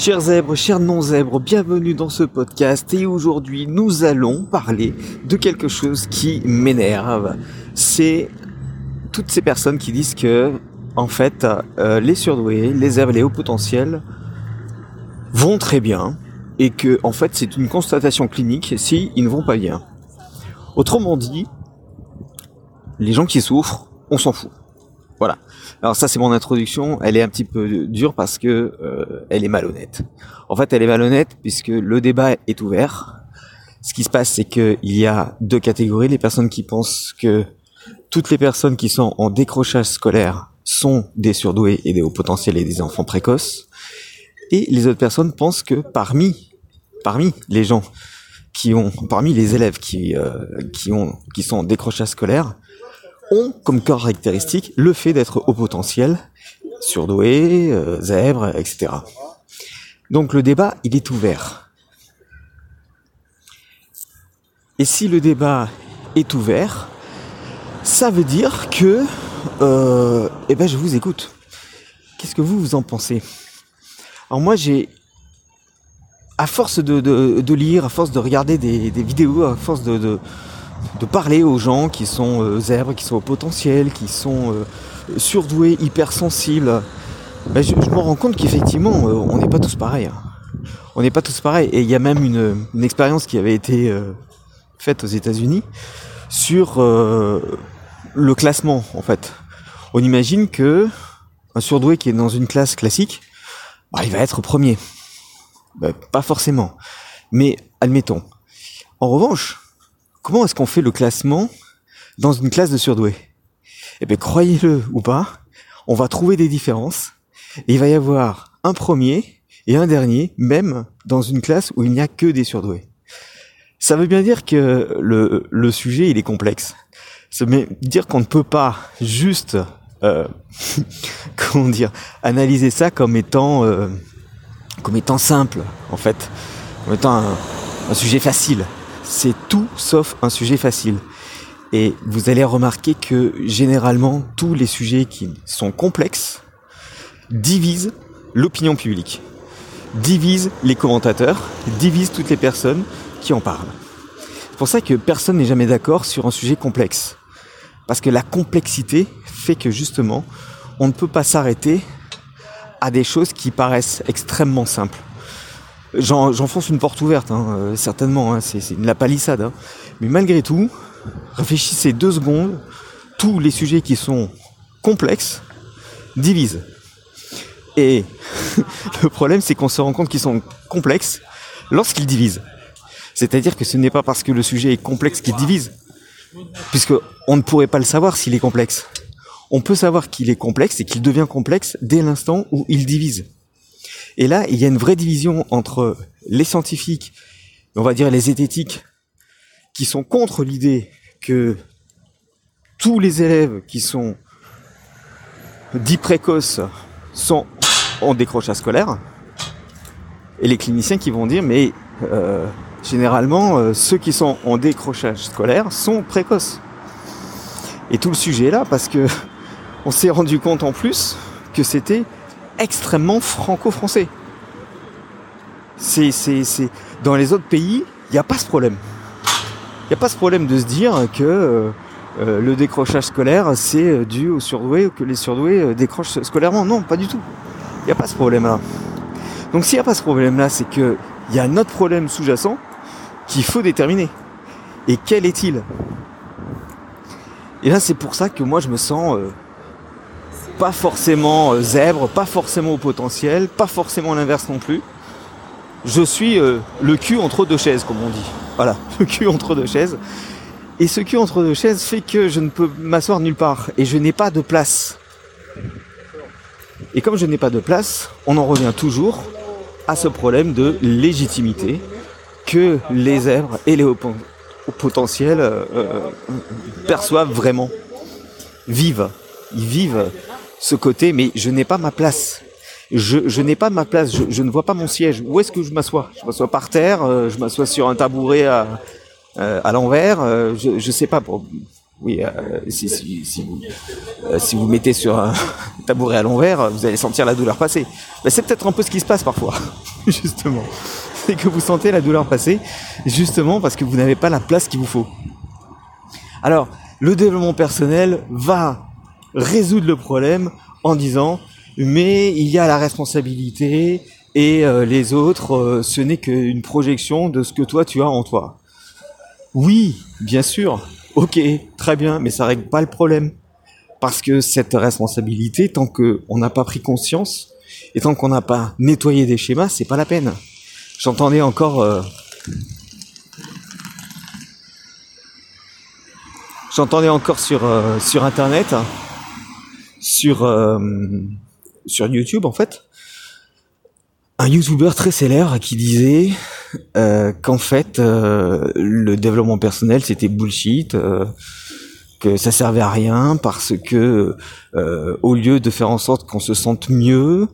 Chers zèbres, chers non-zèbres, bienvenue dans ce podcast et aujourd'hui nous allons parler de quelque chose qui m'énerve. C'est toutes ces personnes qui disent que, en fait, euh, les surdoués, les zèbres, les hauts potentiels vont très bien et que, en fait, c'est une constatation clinique si ne vont pas bien. Autrement dit, les gens qui souffrent, on s'en fout. Voilà. Alors ça c'est mon introduction, elle est un petit peu dure parce que euh, elle est malhonnête. En fait, elle est malhonnête puisque le débat est ouvert. Ce qui se passe c'est que il y a deux catégories, les personnes qui pensent que toutes les personnes qui sont en décrochage scolaire sont des surdoués et des hauts potentiels et des enfants précoces. Et les autres personnes pensent que parmi parmi les gens qui ont parmi les élèves qui euh, qui ont qui sont en décrochage scolaire, ont comme caractéristique le fait d'être au potentiel, surdoué, euh, zèbre, etc. Donc le débat, il est ouvert. Et si le débat est ouvert, ça veut dire que, euh, eh ben, je vous écoute. Qu'est-ce que vous vous en pensez? Alors moi, j'ai, à force de, lire, à force de regarder des, vidéos, à force de de parler aux gens qui sont euh, zèbres, qui sont au potentiel, qui sont euh, surdoués, hypersensibles, ben je, me rends compte qu'effectivement, euh, on n'est pas tous pareils. Hein. On n'est pas tous pareils. Et il y a même une, une expérience qui avait été faite aux États-Unis sur le classement, en fait. On imagine que un surdoué qui est dans une classe classique, bah, il va être premier. Ben, pas forcément. Mais admettons. En revanche, Comment est-ce qu'on fait le classement dans une classe de surdoués Eh bien, croyez-le ou pas, on va trouver des différences. Et il va y avoir un premier et un dernier, même dans une classe où il n'y a que des surdoués. Ça veut bien dire que le, sujet, il est complexe. Ça veut dire qu'on ne peut pas juste, euh, comment dire, analyser ça comme étant, euh, comme étant simple, en fait, comme étant un sujet facile c'est tout sauf un sujet facile. Et vous allez remarquer que généralement, tous les sujets qui sont complexes divisent l'opinion publique, divisent les commentateurs, divisent toutes les personnes qui en parlent. C'est pour ça que personne n'est jamais d'accord sur un sujet complexe. Parce que la complexité fait que justement, on ne peut pas s'arrêter à des choses qui paraissent extrêmement simples. J'enfonce une porte ouverte, hein, euh, certainement, hein, c'est la palissade. Hein. Mais malgré tout, réfléchissez deux secondes, tous les sujets qui sont complexes divisent. Et le problème, c'est qu'on se rend compte qu'ils sont complexes lorsqu'ils divisent. C'est-à-dire que ce n'est pas parce que le sujet est complexe qu'il divise, puisque on ne pourrait pas le savoir s'il est complexe. On peut savoir qu'il est complexe et qu'il devient complexe dès l'instant où il divise. Et là, il y a une vraie division entre les scientifiques, on va dire les zététiques, qui sont contre l'idée que tous les élèves qui sont dits précoces sont en décrochage scolaire, et les cliniciens qui vont dire mais euh, généralement euh, ceux qui sont en décrochage scolaire sont précoces. Et tout le sujet est là parce que on s'est rendu compte en plus que c'était extrêmement franco-français. C'est, c'est, c'est, dans les autres pays, il n'y a pas ce problème. Il n'y a pas ce problème de se dire que euh, euh, le décrochage scolaire, c'est euh, dû aux surdoués ou que les surdoués décrochent scolairement. Non, pas du tout. Il n'y a pas ce problème-là. Donc s'il n'y a pas ce problème-là, c'est qu'il y a un autre problème sous-jacent qu'il faut déterminer. Et quel est-il? Et là, c'est pour ça que moi, je me sens pas forcément euh, zèbre, pas forcément au potentiel, pas forcément l'inverse non plus. Je suis euh, le cul entre deux chaises, comme on dit. Voilà, le cul entre deux chaises. Et ce cul entre deux chaises fait que je ne peux m'asseoir nulle part et je n'ai pas de place. Et comme je n'ai pas de place, on en revient toujours à ce problème de légitimité que les zèbres et les hauts potentiels euh, perçoivent vraiment, vivent. Ils vivent ce côté, mais je n'ai pas ma place. Je, je n'ai pas ma place, je, je, ne vois pas mon siège. Où est-ce que je m'assois? Je m'assois par terre, euh, je m'assois sur un tabouret à, euh, à l'envers, euh, je, je sais pas. Pour, oui, si, si, si, vous, si vous mettez sur un tabouret à l'envers, vous allez sentir la douleur passer. Mais c'est peut-être un peu ce qui se passe parfois. justement. C'est que vous sentez la douleur passer, justement parce que vous n'avez pas la place qu'il vous faut. Alors, le développement personnel va résoudre le problème en disant mais il y a la responsabilité et euh, les autres, euh, ce n'est qu'une projection de ce que toi tu as en toi. Oui, bien sûr, ok, très bien, mais ça règle pas le problème. Parce que cette responsabilité, tant qu'on n'a pas pris conscience, et tant qu'on n'a pas nettoyé des schémas, c'est pas la peine. J'entendais encore... Euh, j'entendais encore sur, sur Internet, sur sur YouTube en fait un YouTuber très célèbre qui disait euh, qu'en fait euh, le développement personnel c'était bullshit, euh, que ça servait à rien parce que au lieu de faire en sorte qu'on se sente mieux,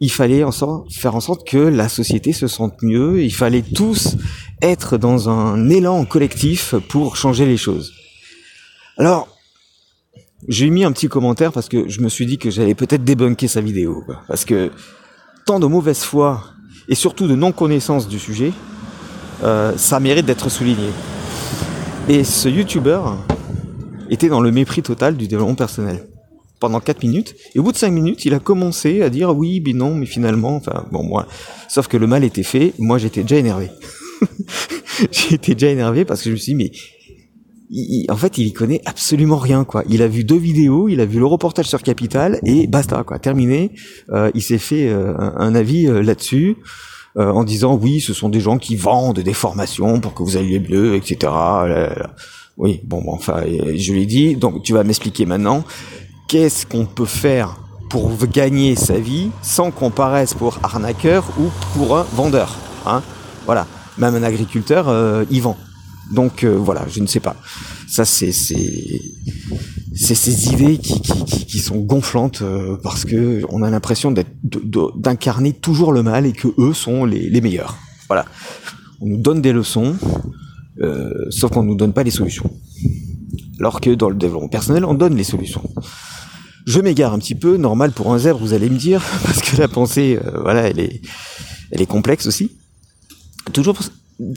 il fallait en faire en sorte que la société se sente mieux, il fallait tous être dans un élan collectif pour changer les choses. Alors j'ai mis un petit commentaire parce que je me suis dit que j'allais peut-être débunker sa vidéo. Parce que tant de mauvaise foi et surtout de non-connaissance du sujet, euh, ça mérite d'être souligné. Et ce YouTuber était dans le mépris total du développement personnel pendant 4 minutes. Et au bout de 5 minutes, il a commencé à dire oui, mais non, mais finalement, enfin, bon, moi, sauf que le mal était fait. Moi, j'étais déjà énervé. j'étais déjà énervé parce que je me suis dit, mais en fait, il y connaît absolument rien, quoi. Il a vu deux vidéos, il a vu le reportage sur Capital et basta, quoi. Terminé. Euh, il s'est fait euh, un, avis euh, là-dessus en disant oui, ce sont des gens qui vendent des formations pour que vous alliez mieux, etc. Oui, bon, bon enfin, je lui ai dit. Donc, tu vas m'expliquer maintenant. Qu'est-ce qu'on peut faire pour gagner sa vie sans qu'on paraisse pour arnaqueur ou pour un vendeur, hein Voilà. Même un agriculteur, il vend. Donc euh, voilà, je ne sais pas. Ça, c'est c'est ces idées qui, qui, qui, sont gonflantes euh, parce que on a l'impression d'incarner toujours le mal et que eux sont les, les meilleurs. Voilà. On nous donne des leçons, euh, sauf qu'on nous donne pas les solutions. Alors que dans le développement personnel, on donne les solutions. Je m'égare un petit peu, normal pour un zèbre, vous allez me dire, parce que la pensée, voilà, elle est, elle est complexe aussi. Toujours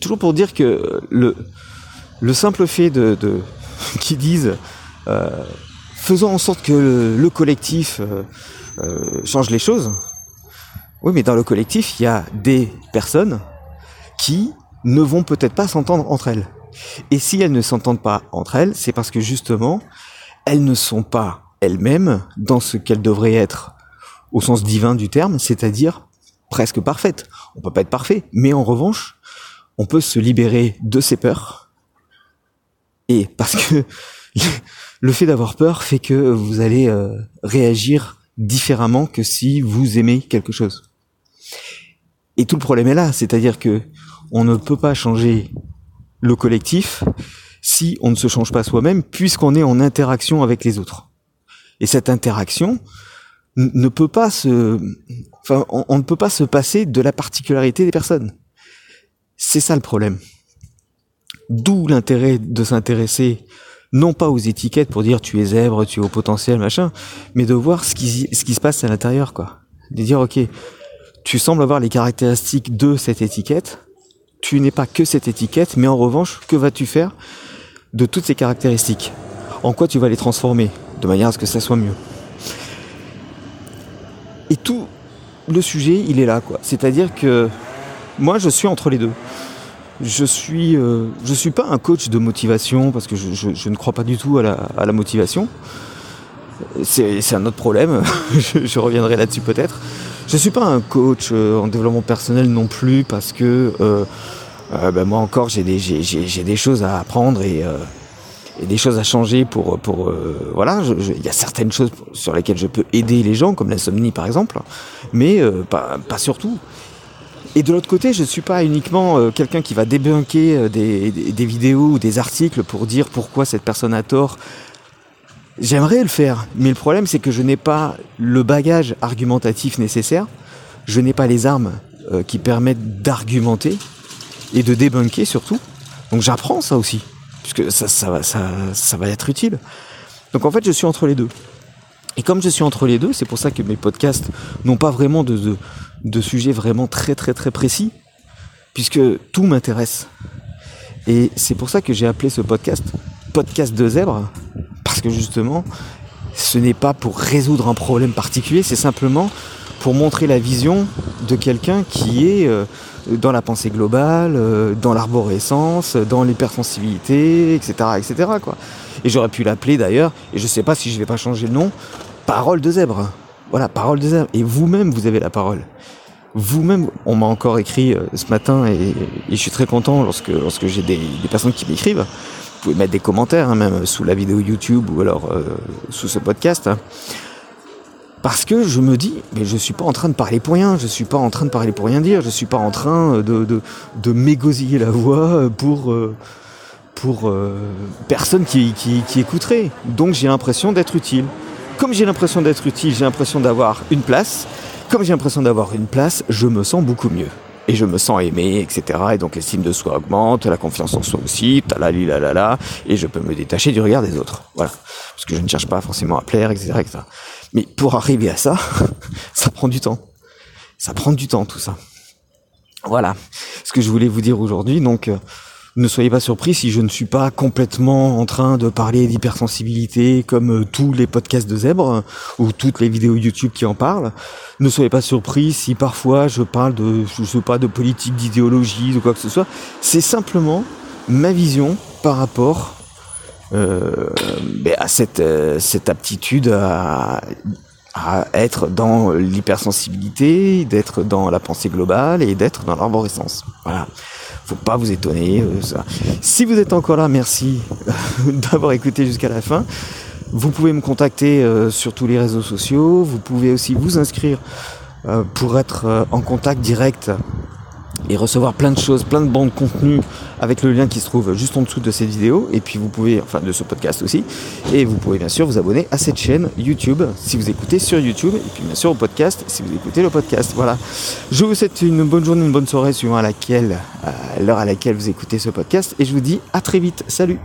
toujours pour dire que le, le simple fait de, de qu'ils disent euh, faisons en sorte que le, collectif euh, euh, change les choses. Oui, mais dans le collectif, il y a des personnes qui ne vont peut-être pas s'entendre entre elles. Et si elles ne s'entendent pas entre elles, c'est parce que justement, elles ne sont pas elles-mêmes dans ce qu'elles devraient être au sens divin du terme, c'est-à-dire presque parfaites. On peut pas être parfait, mais en revanche, on peut se libérer de ses peurs. Et parce que le fait d'avoir peur fait que vous allez euh, réagir différemment que si vous aimez quelque chose. Et tout le problème est là, c'est-à-dire que on ne peut pas changer le collectif si on ne se change pas soi-même, puisqu'on est en interaction avec les autres. Et cette interaction ne peut pas se, enfin, on ne peut pas se passer de la particularité des personnes. C'est ça le problème. D'où l'intérêt de s'intéresser non pas aux étiquettes pour dire tu es zèbre, tu es au potentiel, machin, mais de voir ce qui, ce se passe à l'intérieur, quoi. De dire, ok, tu sembles avoir les caractéristiques de cette étiquette, tu n'es pas que cette étiquette, mais en revanche, que vas-tu faire de toutes ces caractéristiques? En quoi tu vas les transformer de manière à ce que ça soit mieux? Et tout le sujet, il est là, quoi. C'est-à-dire que moi, je suis entre les deux je suis, euh, je suis pas un coach de motivation parce que je, je, je ne crois pas du tout à la, à la motivation. C'est un autre problème. je, je, reviendrai là-dessus peut-être. Je suis pas un coach euh, en développement personnel non plus parce que euh, euh ben moi encore j'ai des, des choses à apprendre et, euh, et, des choses à changer pour, pour voilà. Il y a certaines choses sur lesquelles je peux aider les gens comme l'insomnie par exemple, mais pas, pas surtout. Et de l'autre côté, je ne suis pas uniquement euh, quelqu'un qui va débunker euh, des, vidéos ou des articles pour dire pourquoi cette personne a tort. J'aimerais le faire, mais le problème c'est que je n'ai pas le bagage argumentatif nécessaire, je n'ai pas les armes euh, qui permettent d'argumenter et de débunker surtout. Donc j'apprends ça aussi, puisque ça, ça, ça va être utile. Donc en fait, je suis entre les deux. Et comme je suis entre les deux, c'est pour ça que mes podcasts n'ont pas vraiment de, de de sujets vraiment très très très précis, puisque tout m'intéresse. Et c'est pour ça que j'ai appelé ce podcast podcast de zèbre, parce que justement, ce n'est pas pour résoudre un problème particulier, c'est simplement pour montrer la vision de quelqu'un qui est euh, dans la pensée globale, euh, dans l'arborescence, dans l'hypersensibilité, etc., etc. Quoi. Et j'aurais pu l'appeler d'ailleurs, et je ne sais pas si je vais pas changer le nom, Parole de zèbre. Voilà, Parole de zèbre. Et vous-même, vous avez la parole vous-même, on m'a encore écrit euh, ce matin et, je suis très content lorsque, lorsque j'ai des, personnes qui m'écrivent. Vous pouvez mettre des commentaires, hein, même sous la vidéo YouTube ou alors euh, sous ce podcast. Parce que je me dis, mais je suis pas en train de parler pour rien, je suis pas en train de parler pour rien dire, je suis pas en train de, de, de m'égosiller la voix pour, euh, pour personne qui, qui écouterait. Donc j'ai l'impression d'être utile. Comme j'ai l'impression d'être utile, j'ai l'impression d'avoir une place, comme j'ai l'impression d'avoir une place, je me sens beaucoup mieux. Et je me sens aimé, etc. Et donc l'estime de soi augmente, la confiance en soi aussi, talali la la la, et je peux me détacher du regard des autres. Voilà. Parce que je ne cherche pas forcément à plaire, etc. etc. Mais pour arriver à ça, ça prend du temps. Ça prend du temps tout ça. Voilà ce que je voulais vous dire aujourd'hui. Donc euh, ne soyez pas surpris si je ne suis pas complètement en train de parler d'hypersensibilité comme euh, tous les podcasts de Zèbre ou toutes les vidéos YouTube qui en parlent. Ne soyez pas surpris si parfois je parle de, je sais pas, de politique, d'idéologie, de quoi que ce soit. C'est simplement ma vision par rapport euh, ben, à cette, euh, cette aptitude à, à être dans l'hypersensibilité, d'être dans la pensée globale et d'être dans l'arborescence. Voilà faut pas vous étonner. Euh, ça. Si vous êtes encore là, merci d'avoir écouté jusqu'à la fin. Vous pouvez me contacter euh, sur tous les réseaux sociaux. Vous pouvez aussi vous inscrire euh, pour être en contact direct recevoir plein de choses, plein de bandes de contenu avec le lien qui se trouve juste en dessous de cette vidéo et puis vous pouvez, enfin de ce podcast aussi, et vous pouvez bien sûr vous abonner à cette chaîne YouTube si vous écoutez sur YouTube et puis bien sûr au podcast si vous écoutez le podcast. Voilà. Je vous souhaite une bonne journée, une bonne soirée suivant à laquelle, à l'heure à laquelle vous écoutez ce podcast et je vous dis à très vite. Salut.